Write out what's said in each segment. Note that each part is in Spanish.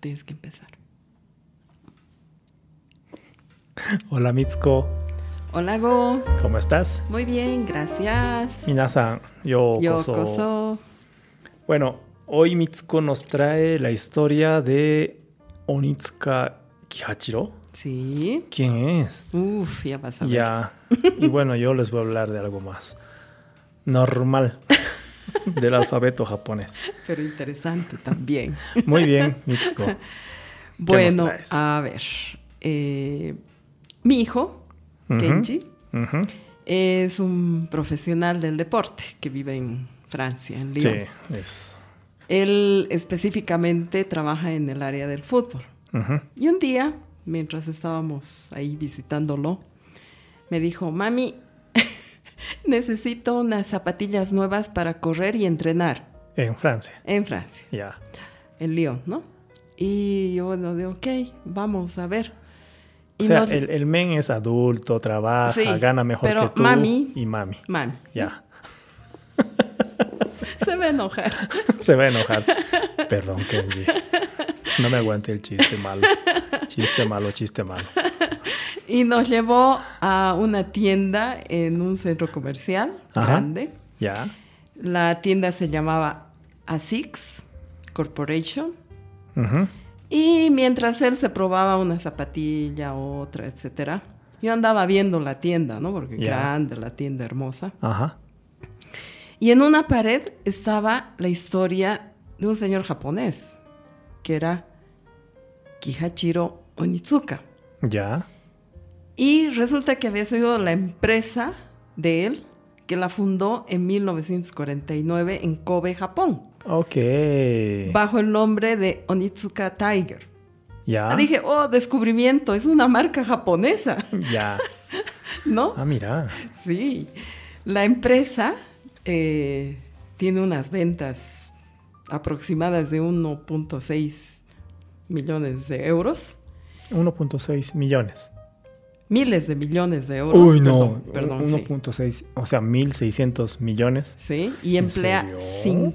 tienes que empezar. Hola Mitsuko, Hola, Go. ¿cómo estás? Muy bien, gracias. Minasan, yo Yokoso. Bueno, hoy Mitsuko nos trae la historia de Onitsuka Kihachiro. Sí. ¿Quién es? Uf, ya vas a ver. Ya. Y bueno, yo les voy a hablar de algo más normal del alfabeto japonés. Pero interesante también. Muy bien, Mitsuko. bueno, traes? a ver. eh, mi hijo, Ujú. Kenji, es un profesional del deporte que vive en Francia, en Lyon. Sí, es. Él específicamente trabaja en el área del fútbol. Y un día, mientras estábamos ahí visitándolo, me dijo, mami, necesito unas zapatillas nuevas para correr y entrenar En Francia. en Francia, Ya. en Lyon, ¿no? Y yo, bueno, de ok, vamos a ver. O sea, el, el men es adulto, trabaja, Sí, gana mejor pero que tú. mami- Y mami. Mami, Ya. se va a enojar. Se va a enojar. Perdón, Kenji. No me aguante el chiste malo. Chiste malo, chiste malo. Y nos llevó a una tienda en un centro comercial Ajá. grande. Ya. La tienda se llamaba ASICS Corporation. Ujú. Y mientras él se probaba una zapatilla, otra, etcétera, yo andaba viendo la tienda, ¿no? Porque grande, la tienda hermosa. Ajá. Y en una pared estaba la historia de un señor japonés, que era Kihachiro Onitsuka. Ya. Y resulta que había sido la empresa de él que la fundó en 1949 en Kobe, Japón, Ok. bajo el nombre de Onitsuka Tiger. Ya. Ah, Dije, oh, descubrimiento, es una marca japonesa, Ya. ¿no? Ah, mira. Sí. La empresa eh, tiene unas ventas aproximadas de 1.6 millones de euros. 1.6 millones. Miles de millones de euros. Uy, no. Perdón, perdón, sí. 1.6, o sea, 1.600 millones. Sí, y ¿En emplea serio?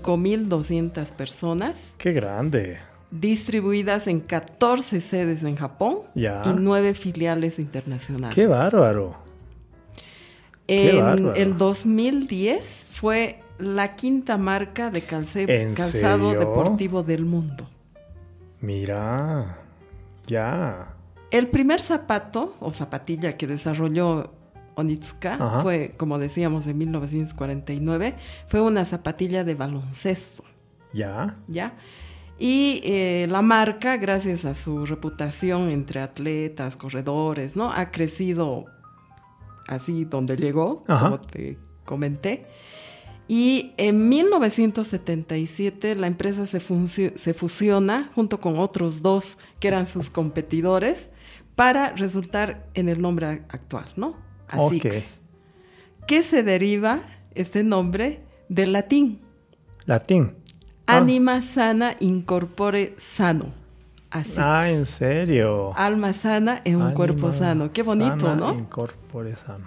5.200 personas Qué grande. distribuidas en 14 sedes en Japón Ya. y 9 filiales internacionales. Qué bárbaro. Qué En bárbaro. el 2010 fue la quinta marca de calce- ¿En calzado serio? deportivo del mundo. Mira. Ya. El primer zapato o zapatilla que desarrolló Onitsuka Ajá. fue, como decíamos, en 1949, fue una zapatilla de baloncesto. Ya. ¿ya? Y eh, la marca, gracias a su reputación entre atletas, corredores, ¿no? Ha crecido así donde llegó, Ajá. como te comenté. Y en 1977 la empresa se fusiona junto con otros dos que eran sus competidores para resultar en el nombre actual, ¿no? ASICS. Que se deriva este nombre del latín. Latín. Ah. Anima sana incorpore sano. Así. Ah, en serio. Alma sana en un Anima cuerpo sano. Qué bonito, sana ¿no? Incorpore sano.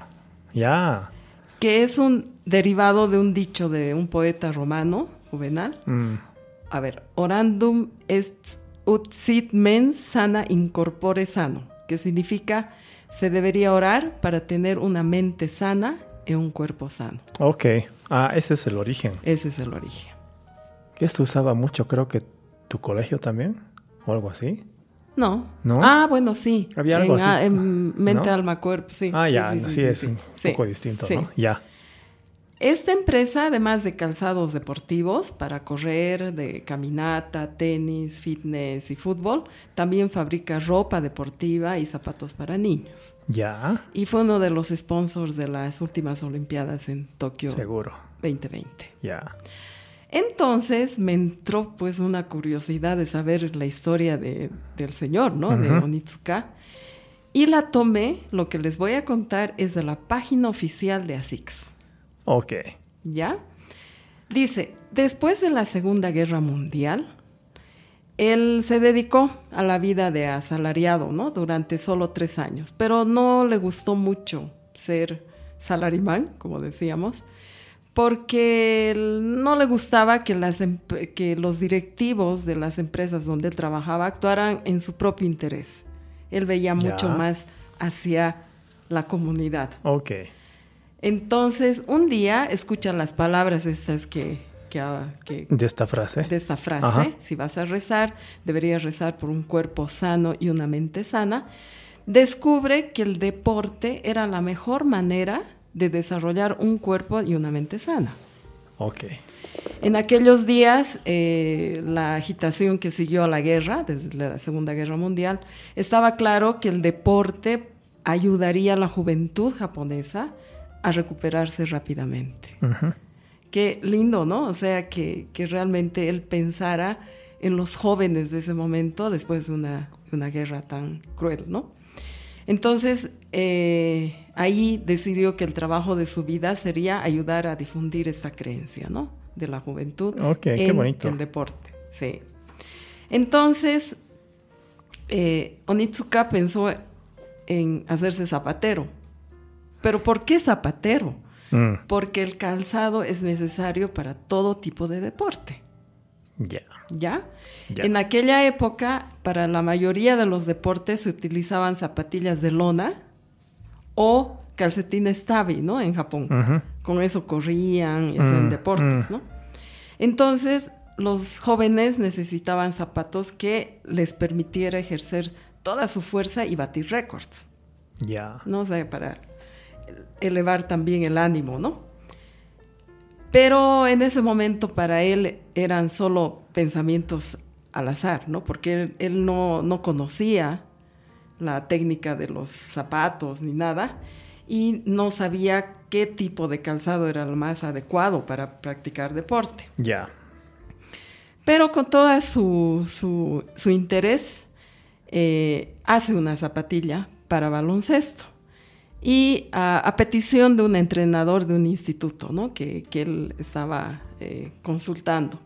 Ya. Que es un derivado de un dicho de un poeta romano, Juvenal. Mm. A ver, orandum est ut sit mens sana incorpore sano, que significa se debería orar para tener una mente sana en un cuerpo sano. Ok. Ah, ese es el origen. Ese es el origen. Esto usaba mucho, creo que tu colegio también. O algo así. No. ¿No? Ah, bueno, sí. Había algo en, así. en mente, ¿No? alma, cuerpo, sí. Ah, ya. sí, Sí, sí, es un poco distinto. ¿no? Ya. Esta empresa, además de calzados deportivos para correr, de caminata, tenis, fitness y fútbol, también fabrica ropa deportiva y zapatos para niños. Ya. Y fue uno de los sponsors de las últimas Olimpiadas en Tokio Seguro. 2020. Ya. Entonces me entró pues una curiosidad de saber la historia de- del señor, ¿no? De. Onitsuka. Y la tomé, lo que les voy a contar es de la página oficial de ASICS. Ok. ¿Ya? Dice, después de la Segunda Guerra Mundial, él se dedicó a la vida de asalariado, ¿no? Durante solo tres años, pero no le gustó mucho ser salarimán, como decíamos, porque no le gustaba que, las, que los directivos de las empresas donde él trabajaba actuaran en su propio interés. Él veía mucho más hacia la comunidad. Ok. Entonces, un día escucha las palabras estas que, ah, de esta frase. De esta frase. Si vas a rezar, deberías rezar por un cuerpo sano y una mente sana. Descubre que el deporte era la mejor manera de desarrollar un cuerpo y una mente sana. Ok. En aquellos días, eh, la agitación que siguió a la guerra, desde la Segunda Guerra Mundial, estaba claro que el deporte ayudaría a la juventud japonesa a recuperarse rápidamente. Qué lindo, ¿no? O sea, que, realmente él pensara en los jóvenes de ese momento después de una, una guerra tan cruel, ¿no? Entonces, eh, ahí decidió que el trabajo de su vida sería ayudar a difundir esta creencia, ¿no? De la juventud en el deporte. Sí. Entonces, eh, Onitsuka pensó en hacerse zapatero. ¿Pero por qué zapatero? Mm. Porque el calzado es necesario para todo tipo de deporte. Ya. ¿Ya? En aquella época, para la mayoría de los deportes se utilizaban zapatillas de lona o calcetines tabi, ¿no? En Japón. Con eso corrían y hacían mm, deportes, mm. ¿no? Entonces, los jóvenes necesitaban zapatos que les permitiera ejercer toda su fuerza y batir récords. Ya. No sé, para elevar también el ánimo, ¿no? Pero en ese momento para él eran solo pensamientos al azar, ¿no? Porque él, no, no, conocía la técnica de los zapatos ni nada y no sabía qué tipo de calzado era el más adecuado para practicar deporte. Ya. Pero con todo su, su, interés, eh, hace una zapatilla para baloncesto y a, petición de un entrenador de un instituto ¿no? que, él estaba eh, consultando.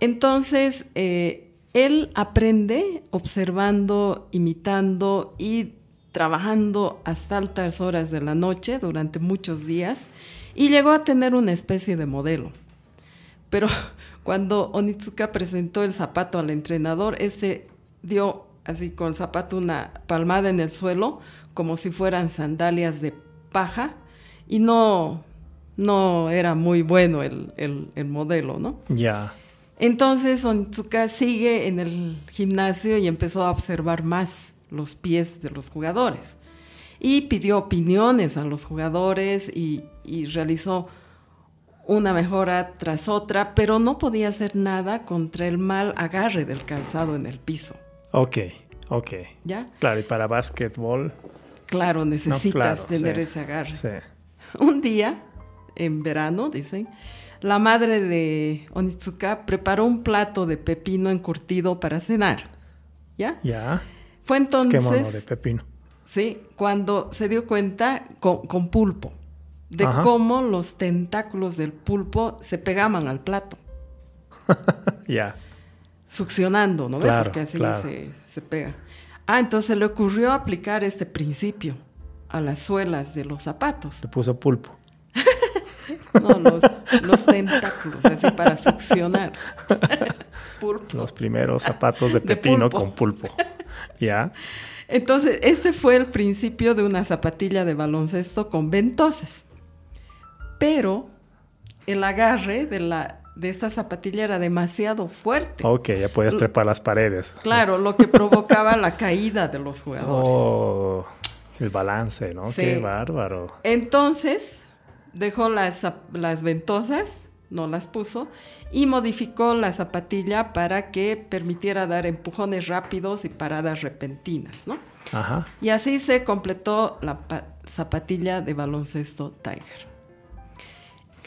Entonces, eh, él aprende observando, imitando y trabajando hasta altas horas de la noche durante muchos días y llegó a tener una especie de modelo. Pero cuando Onitsuka presentó el zapato al entrenador, este dio así con el zapato una palmada en el suelo como si fueran sandalias de paja y no, no era muy bueno el, modelo, ¿no? Ya. Entonces Onitsuka sigue en el gimnasio y empezó a observar más los pies de los jugadores. Y pidió opiniones a los jugadores y, y realizó una mejora tras otra, pero no podía hacer nada contra el mal agarre del calzado en el piso. Ok, ok. ¿Ya? Claro, y para básquetbol Claro, necesitas tener ese agarre. Un día, en verano, dicen, la madre de Onitsuka preparó un plato de pepino encurtido para cenar. ¿Ya? Ya. Fue entonces. Es de pepino. Sí, cuando se dio cuenta con, pulpo de cómo los tentáculos del pulpo se pegaban al plato. Ya. Succionando, ¿no ves? Porque así se, se pega. Ah, entonces le ocurrió aplicar este principio a las suelas de los zapatos. Le puso pulpo. no, los, tentáculos, así para succionar. pulpo. Los primeros zapatos de pepino con pulpo. ¿Ya? Entonces, este fue el principio de una zapatilla de baloncesto con ventosas. Pero el agarre de la de esta zapatilla era demasiado fuerte. Ok, ya podías trepar las paredes. Claro, lo que provocaba la caída de los jugadores. Oh, el balance, ¿no? Qué bárbaro. Entonces, dejó las, las ventosas, no las puso, y modificó la zapatilla para que permitiera dar empujones rápidos y paradas repentinas, ¿no? Ajá. Y así se completó la zapatilla de baloncesto Tiger.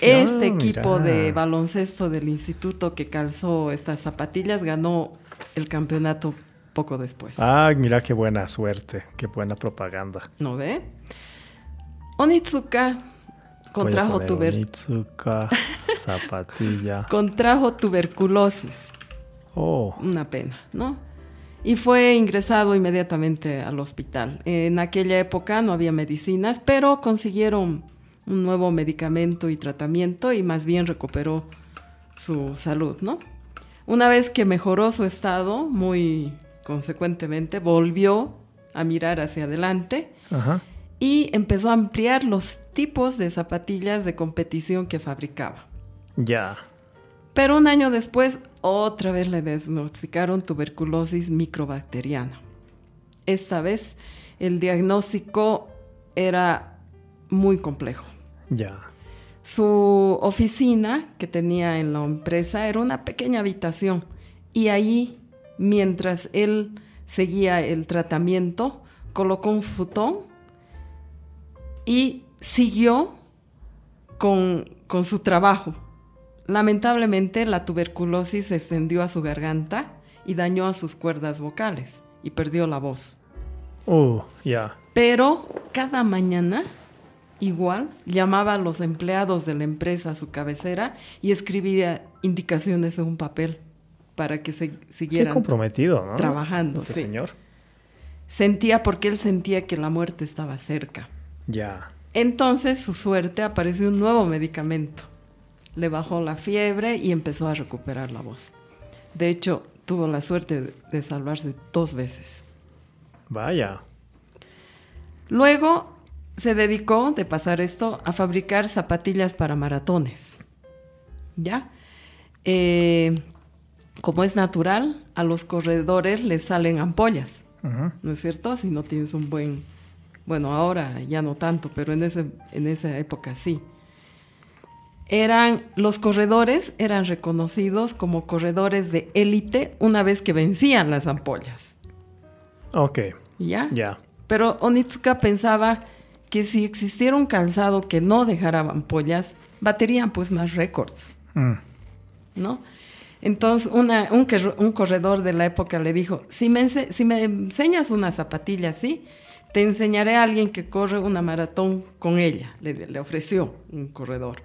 Este equipo de baloncesto del instituto que calzó estas zapatillas ganó el campeonato poco después. Ah, mira qué buena suerte, qué buena propaganda. ¿No ve? Onitsuka contrajo tuberculosis. zapatilla. contrajo tuberculosis. Oh. Una pena, ¿no? Y fue ingresado inmediatamente al hospital. En aquella época no había medicinas, pero consiguieron un nuevo medicamento y tratamiento y más bien recuperó su salud, ¿no? Una vez que mejoró su estado, muy consecuentemente, volvió a mirar hacia adelante Ajá. y empezó a ampliar los tipos de zapatillas de competición que fabricaba. Ya. Pero un año después, otra vez le diagnosticaron tuberculosis microbacteriana. Esta vez, el diagnóstico era muy complejo. Ya. Su oficina que tenía en la empresa era una pequeña habitación y allí, mientras él seguía el tratamiento, colocó un futón y siguió con, con su trabajo. Lamentablemente la tuberculosis se extendió a su garganta y dañó a sus cuerdas vocales y perdió la voz. Uh, ya. Pero cada mañana, igual, llamaba a los empleados de la empresa a su cabecera y escribía indicaciones en un papel para que se Qué siguieran comprometido, ¿no? trabajando. Este sí. señor. Sentía porque él sentía que la muerte estaba cerca. Ya. Entonces, su suerte apareció un nuevo medicamento. Le bajó la fiebre y empezó a recuperar la voz. De hecho, tuvo la suerte de salvarse dos veces. Vaya. Luego se dedicó, de pasar esto, a fabricar zapatillas para maratones. ¿Ya? Eh, como es natural, a los corredores les salen ampollas. ¿no es cierto? Si no tienes un buen... Bueno, ahora ya no tanto, pero en, ese, en esa época sí. Eran, los corredores eran reconocidos como corredores de élite una vez que vencían las ampollas. Ok. ¿Ya? Ya. Pero Onitsuka pensaba que si existiera un calzado que no dejara ampollas, baterían pues más récords, Mm. ¿no? Entonces una- un, un corredor de la época le dijo, si me, si me enseñas una zapatilla así, te enseñaré a alguien que corre una maratón con ella, le, le ofreció un corredor.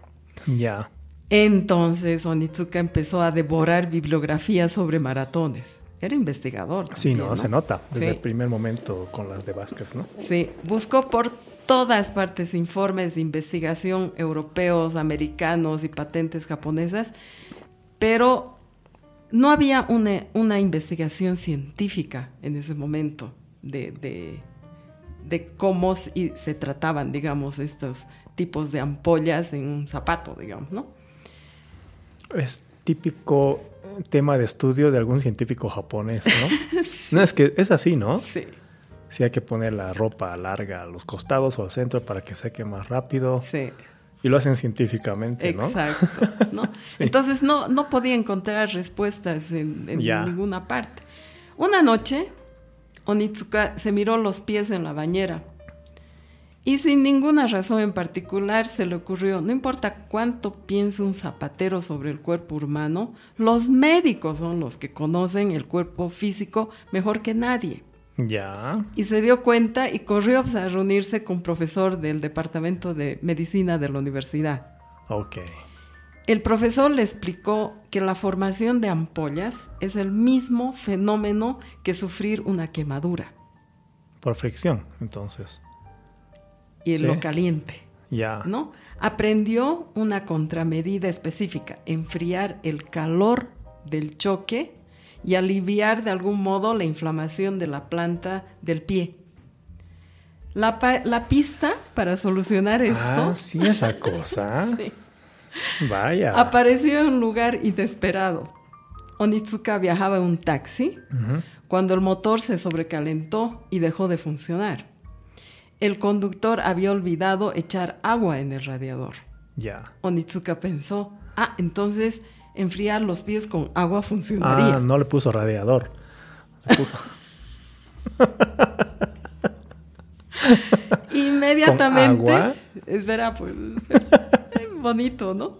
Ya. Entonces Onitsuka empezó a devorar bibliografía sobre maratones. Era investigador. Sí, no, se nota desde Sí. el primer momento con las de Vázquez, ¿no? Sí, buscó por todas partes informes de investigación europeos, americanos y patentes japonesas, pero no había una, una investigación científica en ese momento de, de- de cómo se, se trataban, digamos, estos tipos de ampollas en un zapato, digamos, ¿no? Es típico tema de estudio de algún científico japonés, ¿no? No, es que es así, ¿no? Sí, Si hay que poner la ropa larga a los costados o al centro para que seque más rápido. sí. Y lo hacen científicamente, ¿no? Exacto. ¿no? Sí. Entonces no, no podía encontrar respuestas en, ninguna parte. Una noche, Onitsuka se miró los pies en la bañera y sin ninguna razón en particular se le ocurrió, no importa cuánto piense un zapatero sobre el cuerpo humano, los médicos son los que conocen el cuerpo físico mejor que nadie. Ya. Y se dio cuenta y corrió pues, a reunirse con un profesor del Departamento de Medicina de la universidad. Ok. El profesor le explicó que la formación de ampollas es el mismo fenómeno que sufrir una quemadura Por fricción, entonces. y Sí. lo caliente, Ya. ¿no? Aprendió una contramedida específica, enfriar el calor del choque y aliviar de algún modo la inflamación de la planta del pie. La, la pista para solucionar esto Ah, sí es la cosa. Sí. Vaya. apareció en un lugar inesperado. Onitsuka viajaba en un taxi cuando el motor se sobrecalentó y dejó de funcionar. El conductor había olvidado echar agua en el radiador. Ya. Onitsuka pensó, ah, entonces enfriar los pies con agua funcionaría. Ah, no le puso radiador. Le puso- Inmediatamente. ¿Con agua? Espera, pues. bonito, ¿no?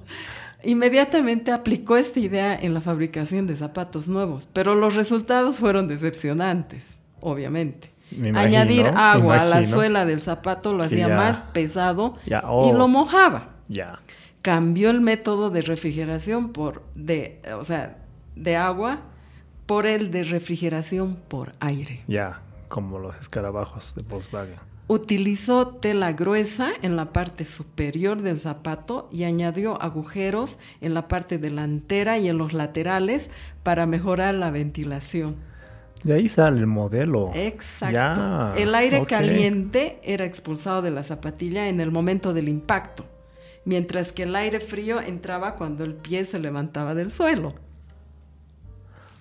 Inmediatamente aplicó esta idea en la fabricación de zapatos nuevos, pero los resultados fueron decepcionantes, obviamente. Imagino, Añadir agua a la suela del zapato lo hacía ya. más pesado Ya, y oh. lo mojaba. Ya. Cambió el método de refrigeración por de, o sea, de agua por el de refrigeración por aire. Ya. Como los escarabajos de Volkswagen. Utilizó tela gruesa en la parte superior del zapato y añadió agujeros en la parte delantera y en los laterales para mejorar la ventilación. De ahí sale el modelo. Exacto. El aire caliente era expulsado de la zapatilla en el momento del impacto, mientras que el aire frío entraba cuando el pie se levantaba del suelo.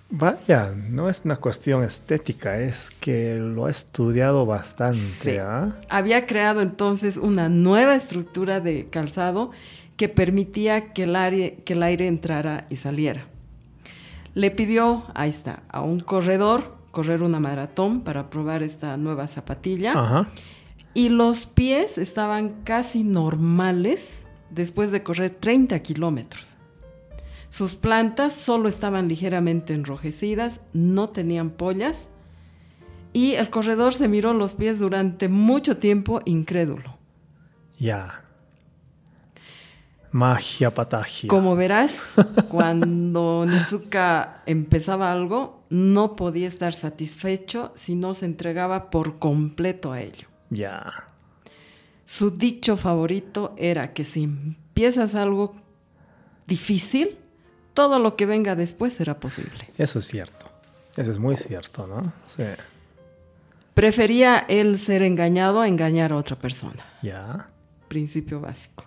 Vaya, no es una cuestión estética, es que lo ha estudiado bastante. Sí. ¿ah? Había creado entonces una nueva estructura de calzado que permitía que el aire, que el aire entrara y saliera. Le pidió, ahí está, a un corredor correr una maratón para probar esta nueva zapatilla. Ajá. Y los pies estaban casi normales después de correr 30 kilómetros. Sus plantas solo estaban ligeramente enrojecidas, no tenían pollas, y el corredor se miró los pies durante mucho tiempo incrédulo. Ya. Magia patagia. Como verás, cuando Nizuka empezaba algo, no podía estar satisfecho si no se entregaba por completo a ello. Ya. Su dicho favorito era que si empiezas algo difícil, todo lo que venga después será posible. Eso es cierto. Eso es muy cierto, ¿no? Sí. Prefería él ser engañado a engañar a otra persona. Ya. Principio básico.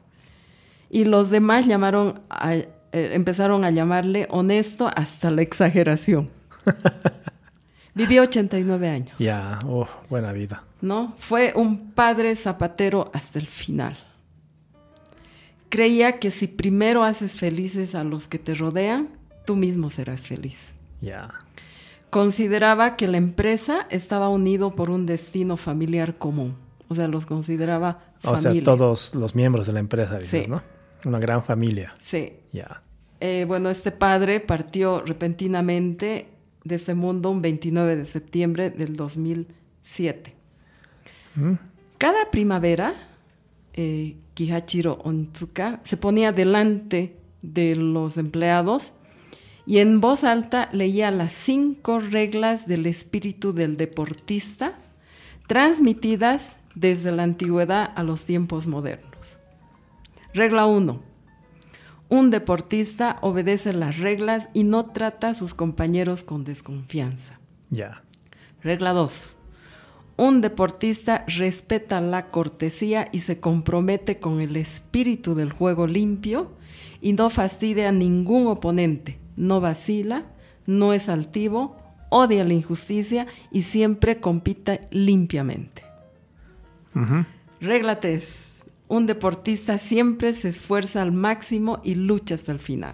Y los demás llamaron a- eh, empezaron a llamarle honesto hasta la exageración. Vivió 89 años. Ya. Oh, buena vida. ¿No? Fue un padre zapatero hasta el final. Creía que si primero haces felices a los que te rodean, tú mismo serás feliz. Ya. Consideraba que la empresa estaba unido por un destino familiar común. O sea, los consideraba O familia. sea, todos los miembros de la empresa, dices, Sí. ¿no? Una gran familia. Sí. Ya. Eh, bueno, este padre partió repentinamente de este mundo un 29 de septiembre del 2007. Mm. Cada primavera, eh, Kihachiro Onitsuka se ponía delante de los empleados y en voz alta leía las cinco reglas del espíritu del deportista, transmitidas desde la antigüedad a los tiempos modernos. Regla 1. Un deportista obedece las reglas y no trata a sus compañeros con desconfianza. Ya. Regla 2. Un deportista respeta la cortesía y se compromete con el espíritu del juego limpio y no fastidia a ningún oponente, no vacila, no es altivo, odia la injusticia y siempre compite limpiamente. Regla 3. Un deportista siempre se esfuerza al máximo y lucha hasta el final.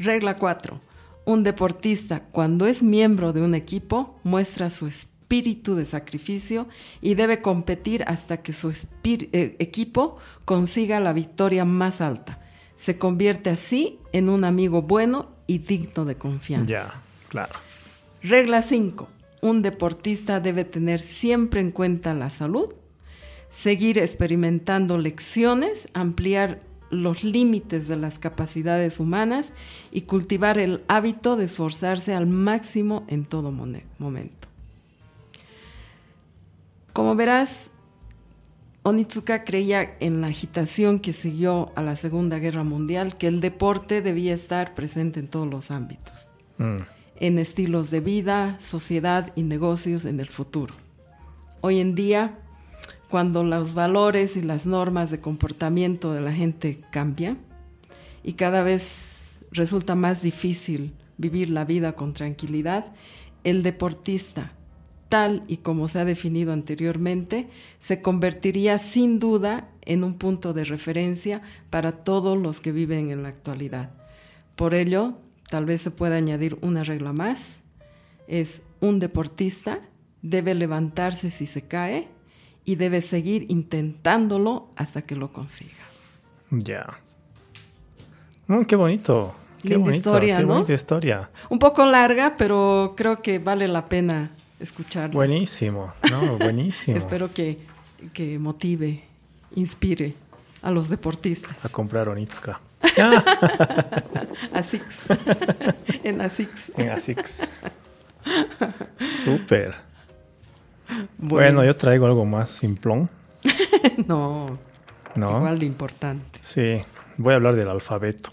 Regla 4. Un deportista, cuando es miembro de un equipo, muestra su espíritu de sacrificio y debe competir hasta que su eh, equipo consiga la victoria más alta. Se convierte así en un amigo bueno y digno de confianza. Ya. Claro. Regla 5. Un deportista debe tener siempre en cuenta la salud, seguir experimentando lecciones, ampliar los límites de las capacidades humanas y cultivar el hábito de esforzarse al máximo en todo momento. Como verás, Onitsuka creía en la agitación que siguió a la Segunda Guerra Mundial que el deporte debía estar presente en todos los ámbitos Mm. en estilos de vida, sociedad y negocios en el futuro. Hoy en día, cuando los valores y las normas de comportamiento de la gente cambian y cada vez resulta más difícil vivir la vida con tranquilidad, el deportista, tal y como se ha definido anteriormente, se convertiría sin duda en un punto de referencia para todos los que viven en la actualidad. Por ello, tal vez se pueda añadir una regla más, es un deportista debe levantarse si se cae y debe seguir intentándolo hasta que lo consiga. Ya. Mm, qué bonito. Qué Linda bonito, historia, qué ¿no? bonita historia. Un poco larga, pero creo que vale la pena escucharla. Buenísimo. No, buenísimo. Espero que, que motive, inspire a los deportistas. A comprar Onitsuka. A Six. en Asix. En Asics. Súper. Bueno, yo traigo algo más simplón. no. No. Igual de importante. Sí, voy a hablar del alfabeto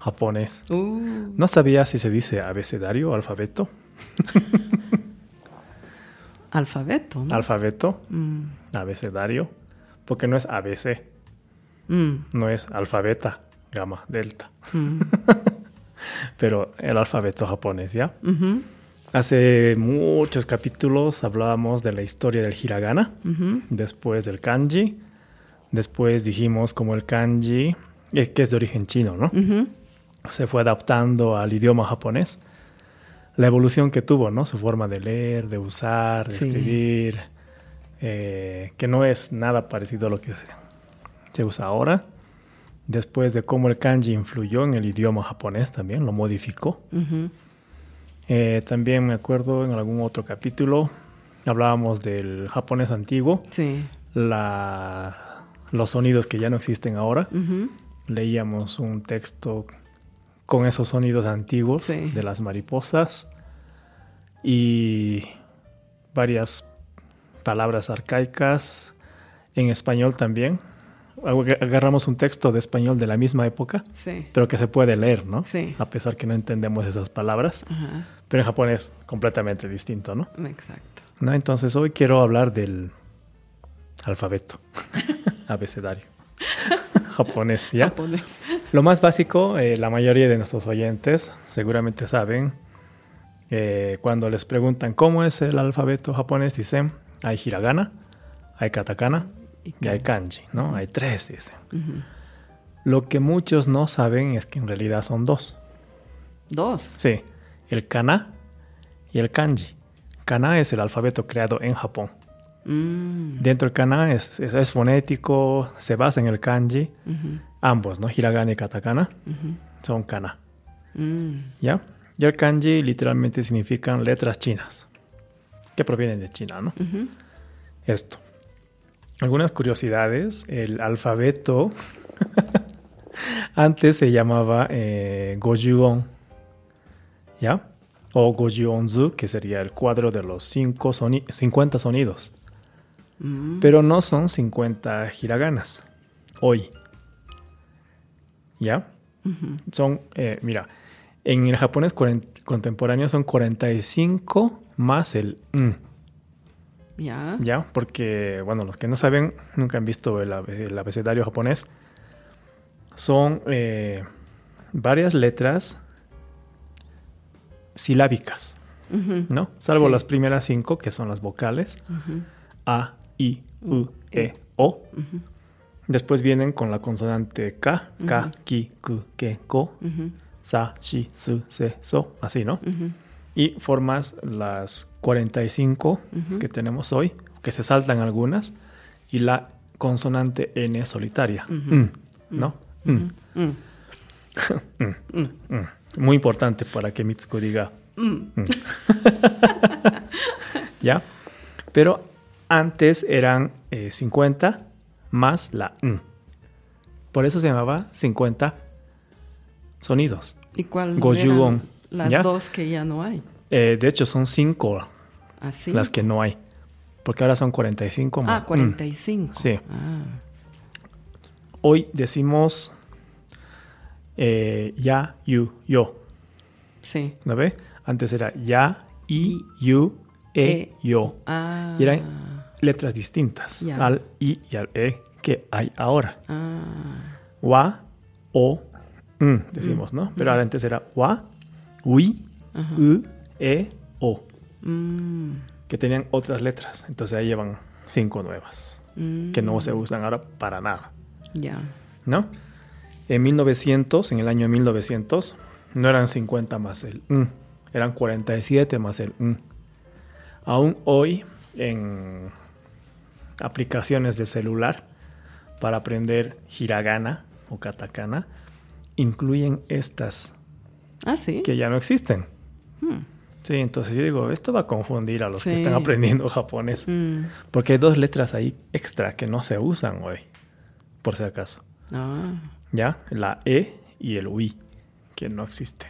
japonés. Uh, No sabía si se dice abecedario o alfabeto. Alfabeto, ¿no? Alfabeto, Mm, abecedario, porque no es ABC, mm, no es alfabeta, gamma, delta, mm. pero el alfabeto japonés, ¿ya? Hace muchos capítulos hablábamos de la historia del hiragana, después del kanji, después dijimos como el kanji, eh, que es de origen chino, ¿no? Se fue adaptando al idioma japonés. La evolución que tuvo, ¿no? Su forma de leer, de usar, de Sí. escribir, eh, que no es nada parecido a lo que se, se usa ahora. Después de cómo el kanji influyó en el idioma japonés también, lo modificó. Eh, también me acuerdo en algún otro capítulo hablábamos del japonés antiguo, Sí. la- los sonidos que ya no existen ahora. Leíamos un texto con esos sonidos antiguos Sí. de las mariposas y varias palabras arcaicas en español también. Ag- Agarramos un texto de español de la misma época, Sí. pero que se puede leer, ¿no? Sí. A pesar que no entendemos esas palabras. Ajá. Pero en japonés completamente distinto, ¿no? Exacto. ¿No? Entonces hoy quiero hablar del alfabeto, abecedario japonés, ¿ya? Japonés. Lo más básico, eh, la mayoría de nuestros oyentes seguramente saben, eh, cuando les preguntan cómo es el alfabeto japonés, dicen, hay hiragana, hay katakana y hay kanji, ¿no? Hay tres, dicen. Lo que muchos no saben es que en realidad son dos. Dos. Sí, el kana y el kanji. Kana es el alfabeto creado en Japón. Mm, Dentro del kana es, es- es fonético, se basa en el kanji. Ambos, ¿no? Hiragana y katakana son kana. Mm, ¿Ya? Y el kanji literalmente significan letras chinas, que provienen de China, ¿no? Esto. Algunas curiosidades. El alfabeto antes se llamaba eh, Gojuon, ¿ya? O Gojuonzu, que sería el cuadro de los cinco soni- 50 sonidos. Mm, Pero no son 50 hiraganas. Hoy. ¿Ya? Son, eh, mira, en el japonés contemporáneo son 45 más el n, Ya. ¿ya? Porque, bueno, los que no saben, nunca han visto el, abe- el abecedario japonés, son eh, varias letras silábicas, ¿no? Salvo Sí. las primeras cinco, que son las vocales, A, I, U, E. E, O. Después vienen con la consonante K, K, Ujú. Ki, Ku, Ke, Ko, ujú, Sa, Shi, Su, Se, So, así, ¿no? ujú. Y formas las 45 Ujú. que tenemos hoy, que se saltan algunas, y la consonante N solitaria. Ujú. Mm, ¿No? Mm, Mm, mm. Muy importante para que Mitsuko diga. mm. mm. ¿Ya? Pero antes eran eh, 50 más la N. Por eso se llamaba 50 sonidos. ¿Y cuál Gojuon, eran las ¿ya? dos que ya no hay? Eh, de hecho, son 5 ¿Así? las que no hay. Porque ahora son 45 más. Ah, 45. Sí. Ah, Hoy decimos eh, ya, you, yo. sí. ¿No ve? Antes era ya, i, I, you, e, e. yo. Ah. Y eran letras distintas al i y al e que hay ahora. Ah, Wa, o, mm, decimos, ¿no? Pero ahora antes era wa, wi, u, e, o. mm, Que tenían otras letras. Entonces ahí llevan cinco nuevas. mm, Que no se usan ahora para nada. Ya. ¿no? En 1900, en el año 1900, no eran 50 más el n, eran 47 más el n. Aún hoy, en aplicaciones de celular para aprender hiragana o katakana, incluyen estas Ah, sí. que ya no existen. Mm, Sí, entonces yo digo, esto va a confundir a los que están aprendiendo japonés. mm. Porque hay dos letras ahí extra que no se usan hoy, por si acaso. Ah, ¿ya? La E y el UI, que no existe.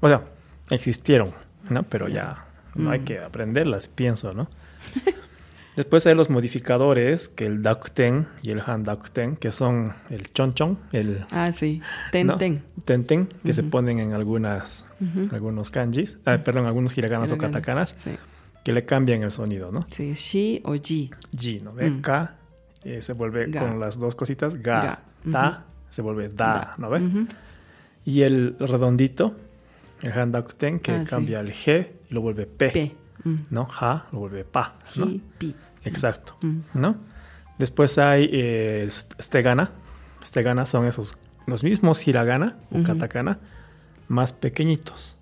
O sea, existieron, ¿no? Pero ya No hay que aprenderlas, pienso, ¿no? Después hay los modificadores, que el Dakuten y el Han Dakuten, que son el Chonchon, el... Ah, sí. Tenten. Tenten, que se ponen en algunas, algunos kanjis, ah, perdón, algunos hiraganas o katakanas, que le cambian el sonido, ¿no? Sí, shi o ji. Ji, ¿no? ve Ka eh, se vuelve con las dos cositas, ga. Ta se vuelve da, ¿no ve? Y el redondito, el Han Dakuten, que ah, cambia el G y lo vuelve P. P. ¿no? Ja lo vuelve pa, ¿no? pi. Exacto, ¿no? Después hay eh, stegana. Stegana son esos, los mismos hiragana o katakana, más pequeñitos,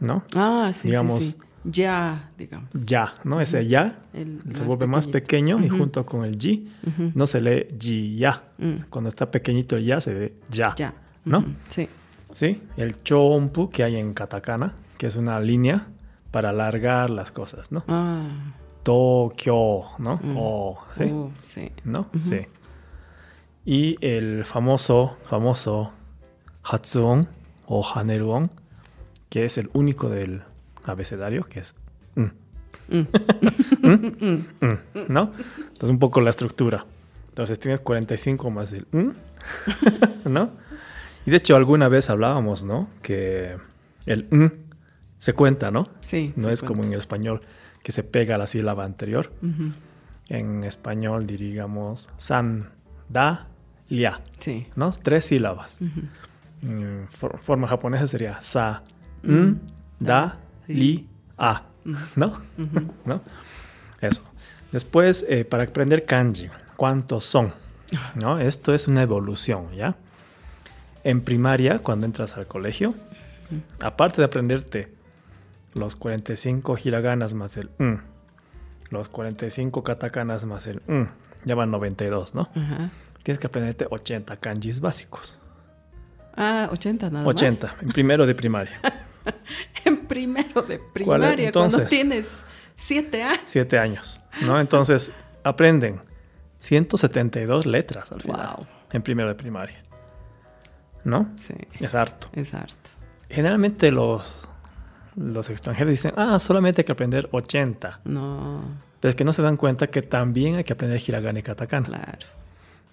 ¿no? Ah, sí, Digamos, sí, Ya, digamos. Ya, ¿no? Ese ya se vuelve más pequeño y junto con el ji no se lee ji ya. Mm. Cuando está pequeñito el ya se ve ya, ya. ¿no? Sí. Sí, el chompu que hay en katakana, que es una línea para alargar las cosas, ¿no? Ah. Tokyo, ¿no? Mm. O, ¿sí? Uh, sí. ¿No? Sí. Y el famoso, famoso Hatsuon o Haneruon, que es el único del abecedario, que es mm. Mm. ¿no? Entonces un poco la estructura. Entonces tienes 45 más el ¿no? Y de hecho alguna vez hablábamos, ¿no? Que el se cuenta, ¿no? Sí. No es como en el español que se pega a la sílaba anterior. En español diríamos san, da, lia. Sí. ¿No? Tres sílabas. En forma japonesa sería sa, n, da, li, a. ¿No? ¿No? Eso. Después, eh, para aprender kanji, ¿cuántos son? ¿No? Esto es una evolución, ¿ya? En primaria, cuando entras al colegio, aparte de aprenderte los 45 hiraganas más el mm, los 45 katakanas más el mm, ya van 92, ¿no? Tienes que aprenderte 80 kanjis básicos. Ah, 80 nada 80, en primero de primaria. en primero de primaria, cuando tienes 7 años. 7 años, ¿no? Entonces, aprenden 172 letras al final. Wow. En primero de primaria. ¿No? Sí. Es harto. Es harto. Generalmente los los extranjeros dicen, ah, solamente hay que aprender 80. No. Pero es que no se dan cuenta que también hay que aprender hiragana y katakana. Claro.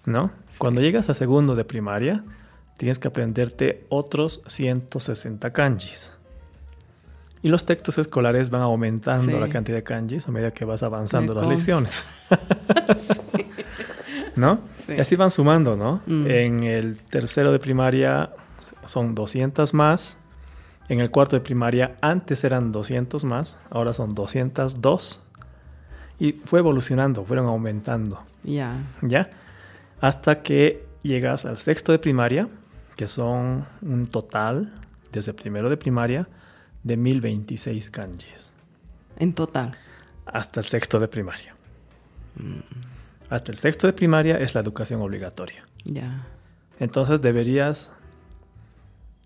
¿No? Cuando llegas a segundo de primaria, tienes que aprenderte otros 160 kanjis. Y los textos escolares van aumentando la cantidad de kanjis a medida que vas avanzando las lecciones. ¿No? Y así van sumando, ¿no? Mm. En el tercero de primaria son 200 más. En el cuarto de primaria antes eran 200 más, ahora son 202. Y fue evolucionando, fueron aumentando. Ya. ¿Ya? Hasta que llegas al sexto de primaria, que son un total, desde primero de primaria, de 1026 kanjis. En total. Hasta el sexto de primaria. Mm. Hasta el sexto de primaria es la educación obligatoria. Ya. Entonces deberías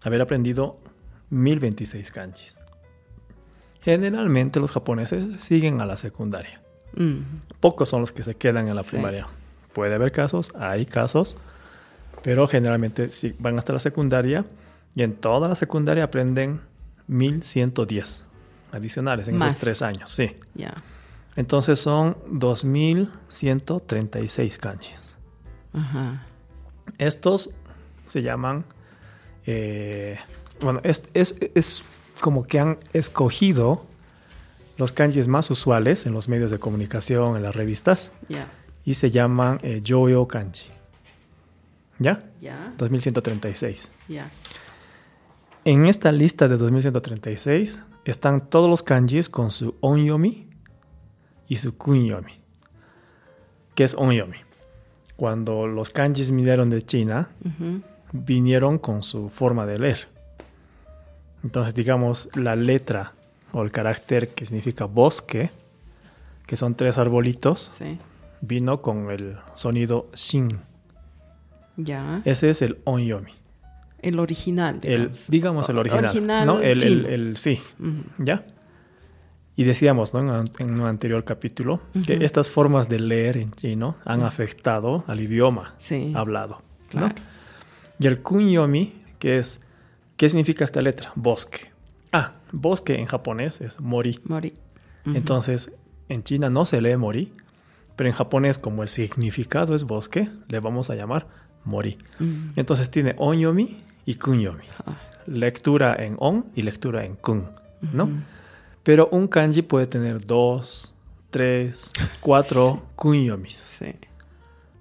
haber aprendido 1026 kanjis. Generalmente los japoneses siguen a la secundaria. Mm. Pocos son los que se quedan en la primaria. Puede haber casos, hay casos, pero generalmente van hasta la secundaria y en toda la secundaria aprenden 1110 adicionales en los tres años. Sí. Entonces son 2136 kanjis. Ajá. Estos se llaman eh, bueno, es, es, como que han escogido los kanjis más usuales en los medios de comunicación, en las revistas, y se llaman eh, Joyo Kanji. ¿Ya? 2136. En esta lista de 2136 están todos los kanjis con su onyomi y su kunyomi. ¿Qué es onyomi? Cuando los kanjis vinieron de China, vinieron con su forma de leer. Entonces, digamos, la letra o el carácter que significa bosque, que son tres arbolitos, vino con el sonido shin. Ya. Ese es el onyomi. El original, digamos. El, digamos el original. ¿no? El, el, sí. ¿Ya? Y decíamos ¿no? en, un anterior capítulo que estas formas de leer en chino han afectado al idioma hablado. Y el kunyomi, que es ¿Qué significa esta letra? Bosque. Ah, bosque en japonés es mori. Mori. Entonces, en China no se lee mori, pero en japonés, como el significado es bosque, le vamos a llamar mori. Entonces tiene onyomi y kunyomi. Ah, Lectura en on y lectura en kun, ¿no? Pero un kanji puede tener dos, tres, cuatro kunyomis, sí,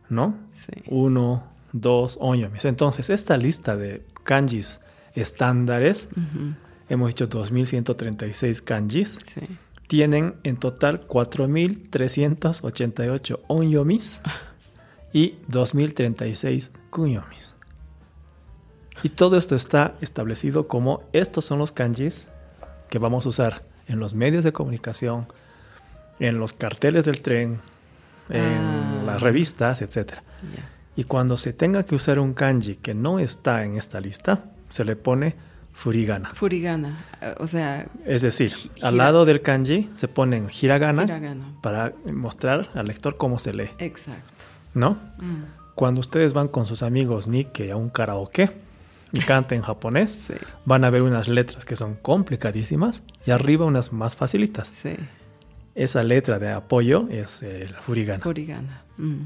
¿no? sí. Uno, dos onyomis. Entonces, esta lista de kanjis estándares, Ujú, hemos dicho 2136 kanjis, sí. tienen en total 4388 onyomis y 2036 kunyomis. Y todo esto está establecido como estos son los kanjis que vamos a usar en los medios de comunicación, en los carteles del tren, en Ah. las revistas, etc. Ya. Y cuando se tenga que usar un kanji que no está en esta lista, se le pone furigana. Furigana, eh, o sea, Es decir, al lado del kanji se ponen hiragana, hiragana. para mostrar al lector cómo se lee, Exacto. ¿no? Mm, Cuando ustedes van con sus amigos Nikkei a un karaoke y canten en japonés, Sí, van a ver unas letras que son complicadísimas y arriba unas más facilitas. sí. Esa letra de apoyo es el furigana. Furigana. Mm,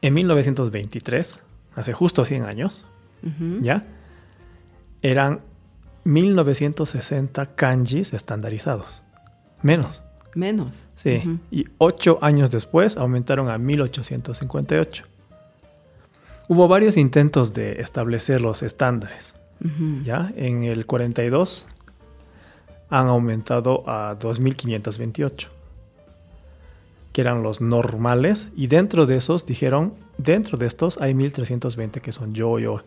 En 1923, hace justo 100 años. ¿ya? Eran 1960 kanjis estandarizados. Menos. Menos. Sí. Y ocho años después aumentaron a 1858. Hubo varios intentos de establecer los estándares. ¿ya? En el 42 han aumentado a 2528, que eran los normales, y dentro de esos dijeron, dentro de estos hay 1320 que son yo, yo.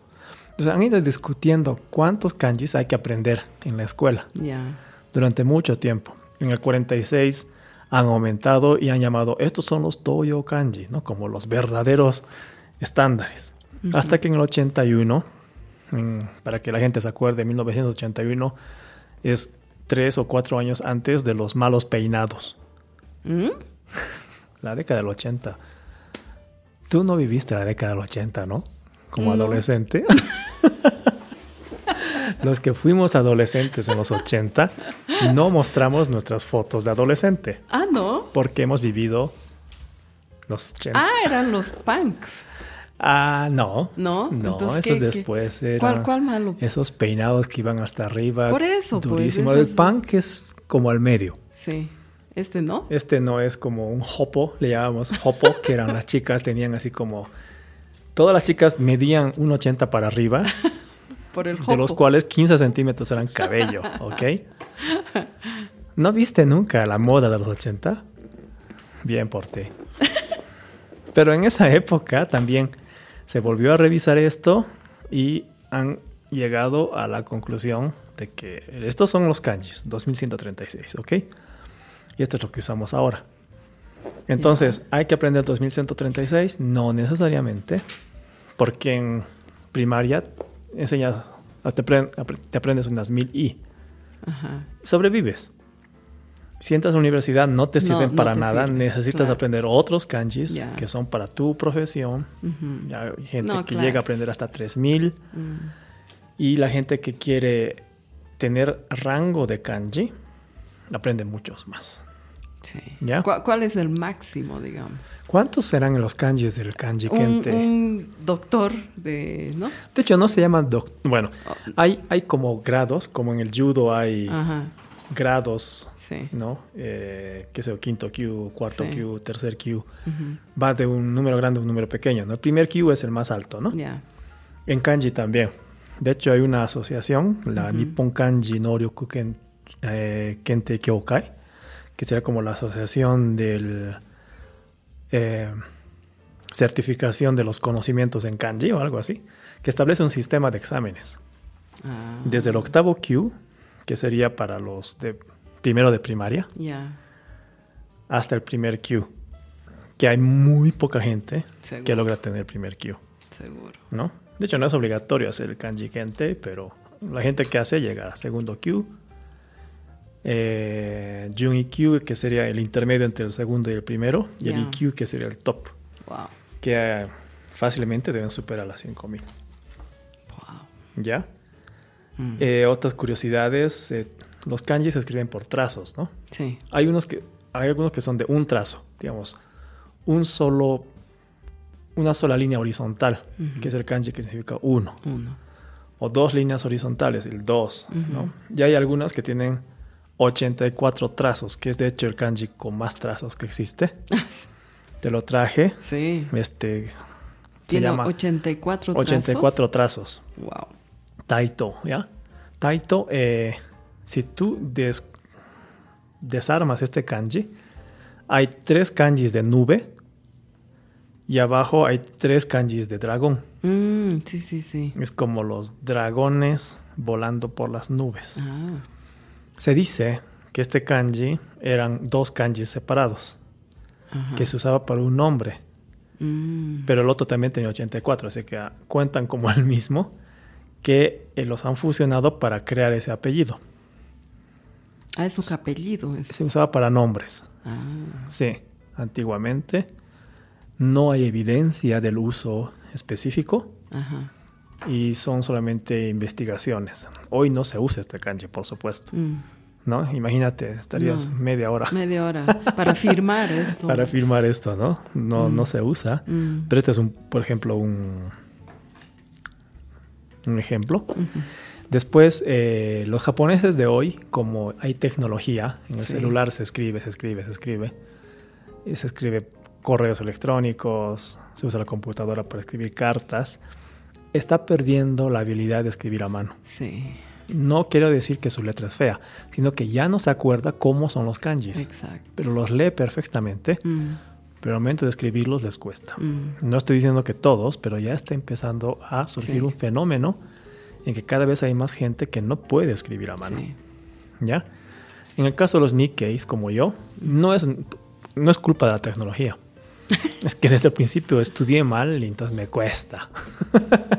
Entonces han ido discutiendo cuántos kanjis hay que aprender en la escuela Ya. durante mucho tiempo. En el 46 han aumentado y han llamado, estos son los Toyo kanji, ¿no? Como los verdaderos estándares. Hasta que en el 81, en- para que la gente se acuerde, 1981 es tres o cuatro años antes de los malos peinados. ¿Mm? La década del 80. Tú no viviste la década del 80, ¿no? Como No. adolescente. los que fuimos adolescentes en los 80 no mostramos nuestras fotos de adolescente Ah, no. porque hemos vivido los 80. Ah, eran los punks. Ah, no. ¿No? No, Entonces, esos ¿qué- qué? después eran ¿Cuál, cuál malo? esos peinados que iban hasta arriba. Por eso, pues, Durísimo. esos- El punk es como al medio. Sí. Este no. Este no es como un hopo, le llamamos hopo, que eran las chicas, tenían así como... Todas las chicas medían un 80 para arriba, Por el de los cuales 15 centímetros eran cabello, ¿ok? ¿No viste nunca la moda de los 80? Bien por ti. Pero en esa época también se volvió a revisar esto y han llegado a la conclusión de que estos son los kanjis, 2136, ¿ok? Y esto es lo que usamos ahora. Entonces, ¿hay que aprender 2136? No necesariamente, porque en primaria enseñas, te, apren- apre- te aprendes unas 1000 y Ajá. sobrevives. Si entras a la universidad no te sirven no para nada, sirve, necesitas claro. aprender otros kanjis que son para tu profesión. Hay gente No, que claro. llega a aprender hasta 3000 Mm. y la gente que quiere tener rango de kanji aprende muchos más. Sí. ¿Ya? ¿Cuál, cuál es el máximo, digamos? ¿Cuántos serán los kanjis del kanji kente? un doctor de, ¿no? De hecho, no se llaman doc. Bueno, Oh. hay, hay como grados, como en el judo hay Ajá. grados, Sí. ¿no? Eh, qué sé yo, quinto Q, cuarto Sí. Q, tercer Q. Va de un número grande a un número pequeño, ¿no? El primer Q es el más alto, ¿no? Ya. En kanji también. De hecho, hay una asociación, la Ujú. Nippon Kanji Noryoku Ken- eh, Kente Kyokai, que será como la asociación del eh, certificación de los conocimientos en kanji o algo así, que establece un sistema de exámenes. Ah. Desde el octavo Q, que sería para los de primero de primaria, hasta el primer Q, que hay muy poca gente Seguro. que logra tener primer Q. Seguro. ¿no? De hecho, no es obligatorio hacer el kanji kente, pero la gente que hace llega a segundo Q. Eh, Jun Q, que sería el intermedio entre el segundo y el primero, y el. IQ, que sería el top, Wow. que eh, fácilmente deben superar las 5000. Wow. ¿Ya? Mm. Eh, otras curiosidades, eh, los kanji se escriben por trazos, ¿no? Sí. Hay unos que hay algunos que son de un trazo, digamos, un solo una sola línea horizontal, que es el kanji que significa uno, Uno. o dos líneas horizontales, el dos, ¿no? Y hay algunas que tienen 84 trazos, que es de hecho el kanji con más trazos que existe. Te lo traje, Sí. este Tiene llama 84 trazos. 84 trazos. Wow. Taito, ¿ya? Taito, eh, si tú des- desarmas este kanji, hay tres kanjis de nube y abajo hay tres kanjis de dragón. Mm, sí, sí, sí. Es como los dragones volando por las nubes. Ah, Se dice que este kanji eran dos kanjis separados, ajá. que se usaba para un nombre, Mm, pero el otro también tenía 84, así que ah, cuentan como el mismo, que eh, los han fusionado para crear ese apellido. Ah, es su apellido. es- Se usaba para nombres. Ah, Sí, antiguamente no hay evidencia del uso específico ajá. Y son solamente investigaciones. Hoy no se usa este kanji, por supuesto. Mm, ¿No? Imagínate, estarías No. media hora Media hora para firmar esto. para firmar esto, ¿no? No, no se usa. Mm, Pero este es un, por ejemplo, un, un ejemplo. Después, eh, los japoneses de hoy, como hay tecnología, en el Sí. celular se escribe, se escribe, se escribe. Y se escribe correos electrónicos, se usa la computadora para escribir cartas. Está perdiendo la habilidad de escribir a mano. sí, No quiero decir que su letra es fea, sino que ya no se acuerda cómo son los kanjis. exacto. Pero los lee perfectamente, Mm, pero al momento de escribirlos les cuesta. mm, No estoy diciendo que todos, pero ya está empezando a surgir Sí. un fenómeno en que cada vez hay más gente que no puede escribir a mano. sí. ¿Ya? En el caso de los Nikkeis, como yo, no es, no es culpa de la tecnología. es que desde el principio estudié mal y entonces me cuesta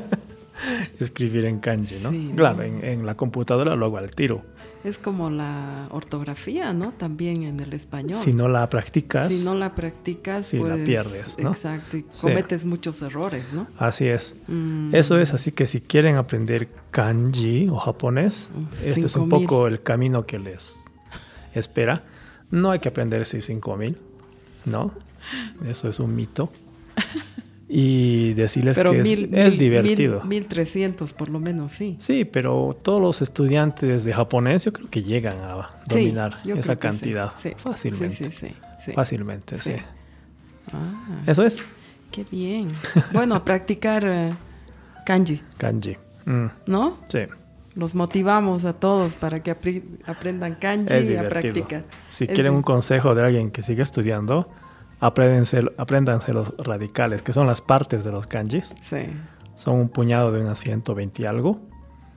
escribir en kanji, ¿no? Sí, ¿no? claro, en, en la computadora lo hago al tiro. Es como la ortografía, ¿no? También en el español. Si no la practicas, Si no la practicas, Sí, la puedes- pierdes, ¿no? Exacto, y Sí. cometes muchos errores, ¿no? así es. Mm, Eso es, así que si quieren aprender kanji o japonés, este es un 5000. poco el camino que les espera. No hay que aprenderse 5000, ¿no? Eso es un mito. Y decirles Pero que es, mil, es mil- divertido. Mil, mil trescientos, por lo menos, sí. Sí, pero todos los estudiantes de japonés yo creo que llegan a dominar esa sí, cantidad sí, fácilmente. Sí, sí, sí. sí. Fácilmente, sí. Ah, Eso es qué bien. Bueno, a practicar eh, kanji, kanji. Mm, ¿no? sí, Los motivamos a todos para que aprendan kanji y a practicar. Si Es quieren un consejo de alguien que sigue estudiando, apréndanse, los radicales, que son las partes de los kanjis. Sí. Son un puñado de unas 120 y algo.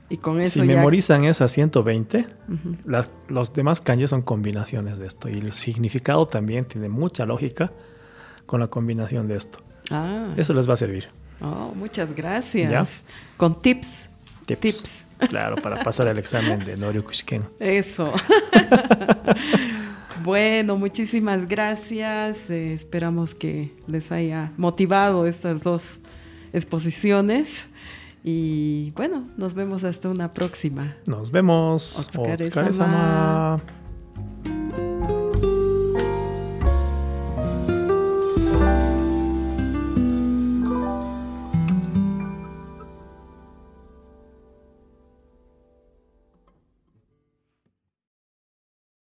Y con eso si ya... memorizan esas 120, Ujú. las, los demás kanjis son combinaciones de esto. Y el significado también tiene mucha lógica con la combinación de esto. Ah, Eso les va a servir. oh, muchas gracias. ¿Ya? Con tips. Tips. Tips. Claro, para pasar el examen de Noryokushiken. Eso. bueno, muchísimas gracias. Eh, esperamos que les haya motivado estas dos exposiciones. Y bueno, nos vemos hasta una próxima. Nos vemos. Otsukaresama. Otsukaresama.